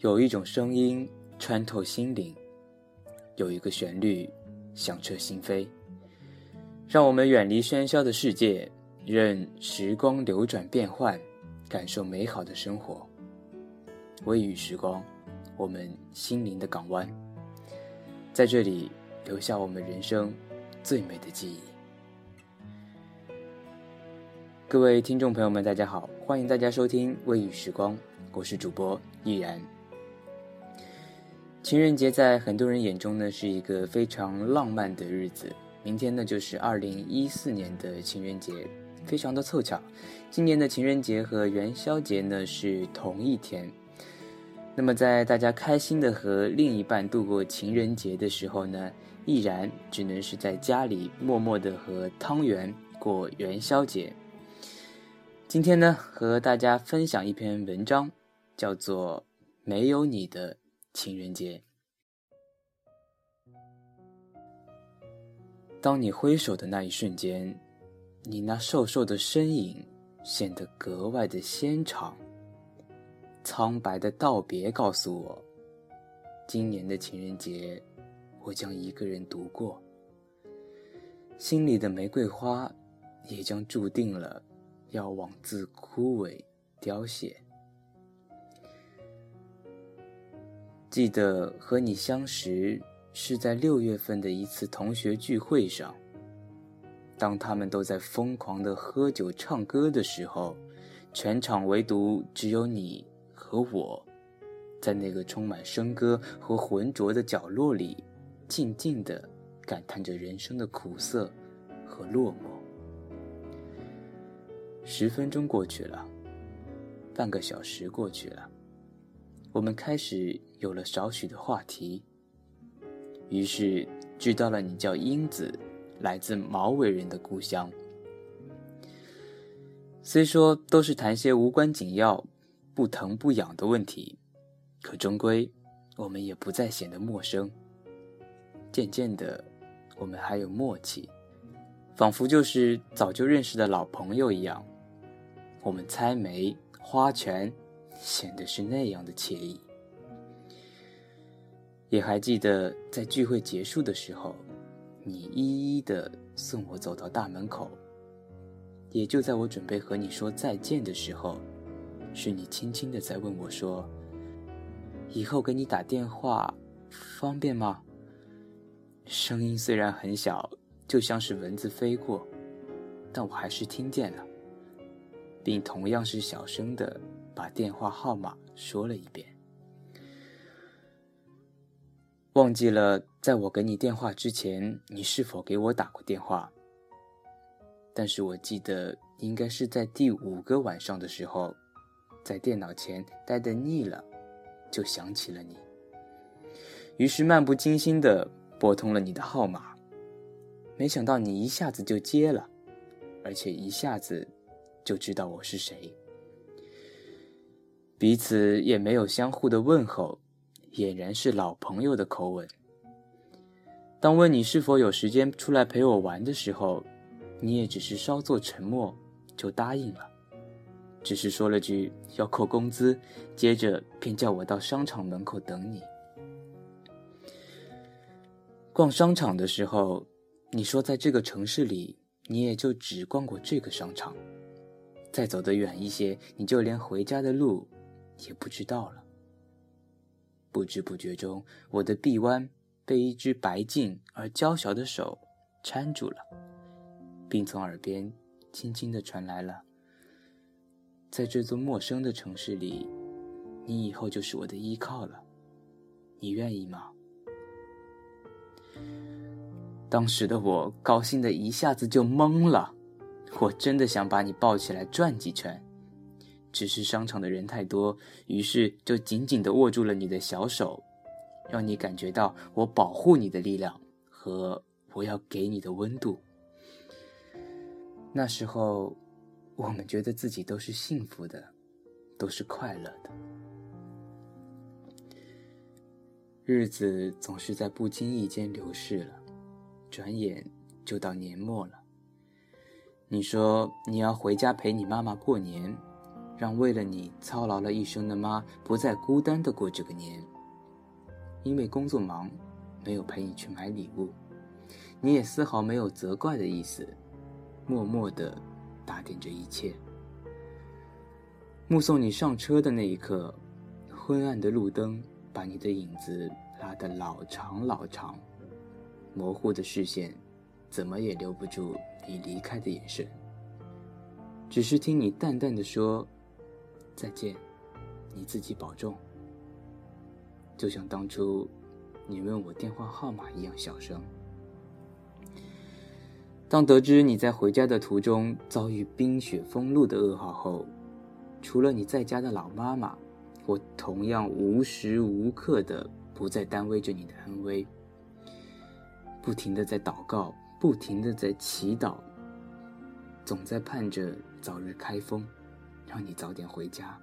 有一种声音穿透心灵，有一个旋律响彻心扉，让我们远离喧嚣的世界，任时光流转变幻，感受美好的生活。微雨时光，我们心灵的港湾，在这里留下我们人生最美的记忆。各位听众朋友们，大家好，欢迎大家收听微雨时光，我是主播易然。情人节在很多人眼中呢是一个非常浪漫的日子。明天呢就是二零一四年的情人节，非常的凑巧，今年的情人节和元宵节呢是同一天。那么在大家开心的和另一半度过情人节的时候呢，毅然只能是在家里默默的和汤圆过元宵节。今天呢和大家分享一篇文章，叫做《没有你的》。情人节，当你挥手的那一瞬间，你那瘦瘦的身影显得格外的纤长。苍白的道别告诉我，今年的情人节，我将一个人度过。心里的玫瑰花，也将注定了要枉自枯萎凋谢。记得和你相识是在六月份的一次同学聚会上。当他们都在疯狂的喝酒唱歌的时候，全场唯独只有你和我，在那个充满笙歌和浑浊的角落里，静静的感叹着人生的苦涩和落寞。十分钟过去了，半个小时过去了。我们开始有了少许的话题，于是知道了你叫英子，来自毛尾人的故乡。虽说都是谈些无关紧要、不疼不痒的问题，可终归我们也不再显得陌生。渐渐的，我们还有默契，仿佛就是早就认识的老朋友一样。我们猜眉、花拳。显得是那样的惬意。也还记得在聚会结束的时候，你一一的送我走到大门口。也就在我准备和你说再见的时候，是你轻轻的在问我说：“以后给你打电话方便吗？”声音虽然很小，就像是蚊子飞过，但我还是听见了，并同样是小声的。把电话号码说了一遍，忘记了在我给你电话之前，你是否给我打过电话。但是我记得应该是在第五个晚上的时候，在电脑前待得腻了，就想起了你，于是漫不经心的拨通了你的号码，没想到你一下子就接了，而且一下子就知道我是谁。彼此也没有相互的问候，俨然是老朋友的口吻。当问你是否有时间出来陪我玩的时候，你也只是稍作沉默，就答应了，只是说了句要扣工资，接着便叫我到商场门口等你。逛商场的时候，你说在这个城市里，你也就只逛过这个商场，再走得远一些，你就连回家的路。也不知道了。不知不觉中，我的臂弯被一只白净而娇小的手搀住了，并从耳边轻轻的传来了：“在这座陌生的城市里，你以后就是我的依靠了，你愿意吗？”当时的我高兴的一下子就懵了，我真的想把你抱起来转几圈。只是商场的人太多，于是就紧紧地握住了你的小手，让你感觉到我保护你的力量和我要给你的温度。那时候，我们觉得自己都是幸福的，都是快乐的。日子总是在不经意间流逝了，转眼就到年末了。你说你要回家陪你妈妈过年。让为了你操劳了一生的妈不再孤单的过这个年。因为工作忙，没有陪你去买礼物，你也丝毫没有责怪的意思，默默的打点着一切。目送你上车的那一刻，昏暗的路灯把你的影子拉得老长老长，模糊的视线，怎么也留不住你离开的眼神。只是听你淡淡的说：“再见，你自己保重。”就像当初你问我电话号码一样小声。当得知你在回家的途中遭遇冰雪封路的噩耗后，除了你在家的老妈妈，我同样无时无刻的不再担危着你的安危，不停的在祷告，不停的在祈祷，总在盼着早日开封，让你早点回家。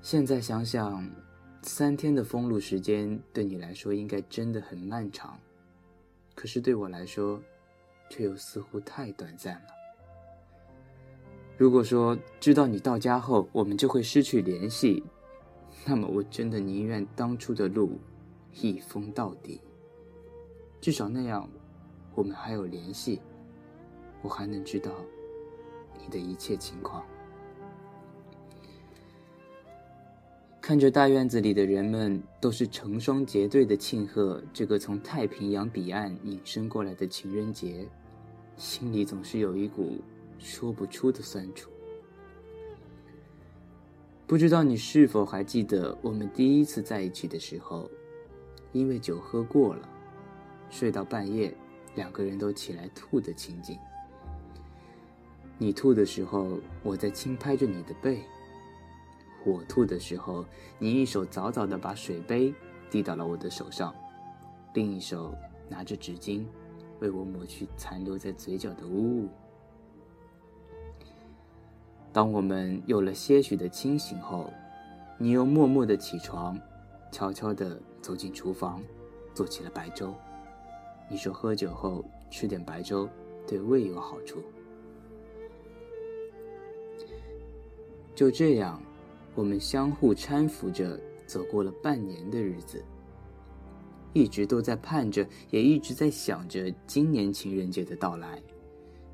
现在想想。三天的封路时间对你来说应该真的很漫长，可是对我来说，却又似乎太短暂了。如果说知道你到家后我们就会失去联系，那么我真的宁愿当初的路一封到底。至少那样，我们还有联系，我还能知道的一切情况。看着大院子里的人们都是成双结对的庆贺这个从太平洋彼岸引申过来的情人节，心里总是有一股说不出的酸楚。不知道你是否还记得我们第一次在一起的时候，因为酒喝过了，睡到半夜，两个人都起来吐的情景。你吐的时候，我在轻拍着你的背。我吐的时候，你一手早早的把水杯递到了我的手上，另一手拿着纸巾，为我抹去残留在嘴角的污物。当我们有了些许的清醒后，你又默默的起床，悄悄的走进厨房，做起了白粥。你说喝酒后吃点白粥对胃有好处。就这样。我们相互搀扶着走过了半年的日子，一直都在盼着，也一直在想着今年情人节的到来。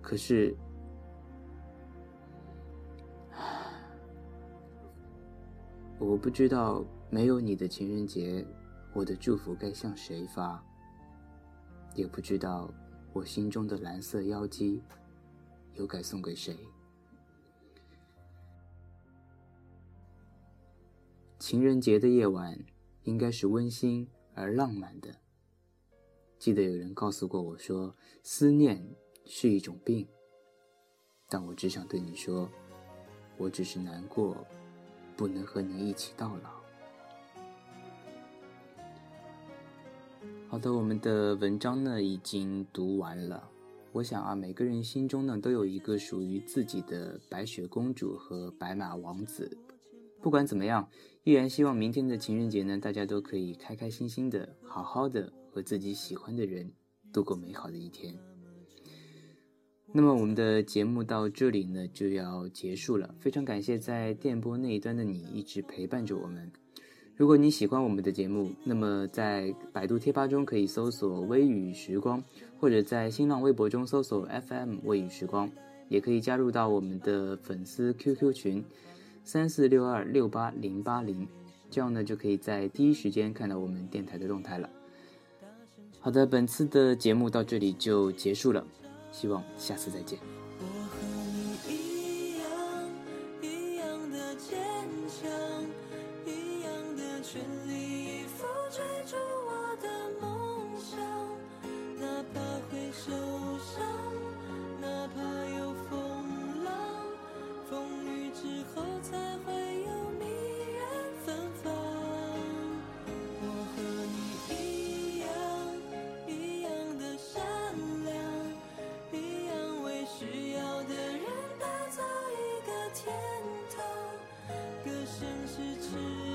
可是，我不知道没有你的情人节，我的祝福该向谁发，也不知道我心中的蓝色妖姬又该送给谁。情人节的夜晚，应该是温馨而浪漫的。记得有人告诉过我说，思念是一种病，但我只想对你说，我只是难过，不能和你一起到老。好的，我们的文章呢已经读完了。我想啊，每个人心中呢都有一个属于自己的白雪公主和白马王子。不管怎么样，依然希望明天的情人节呢，大家都可以开开心心的、好好的和自己喜欢的人度过美好的一天。那么我们的节目到这里呢就要结束了，非常感谢在电波那一端的你一直陪伴着我们。如果你喜欢我们的节目，那么在百度贴吧中可以搜索“微雨时光”，或者在新浪微博中搜索 “FM 微雨时光”，也可以加入到我们的粉丝 QQ 群。三四六二六八零八零，这样呢就可以在第一时间看到我们电台的动态了。好的，本次的节目到这里就结束了，希望下次再见。生是痴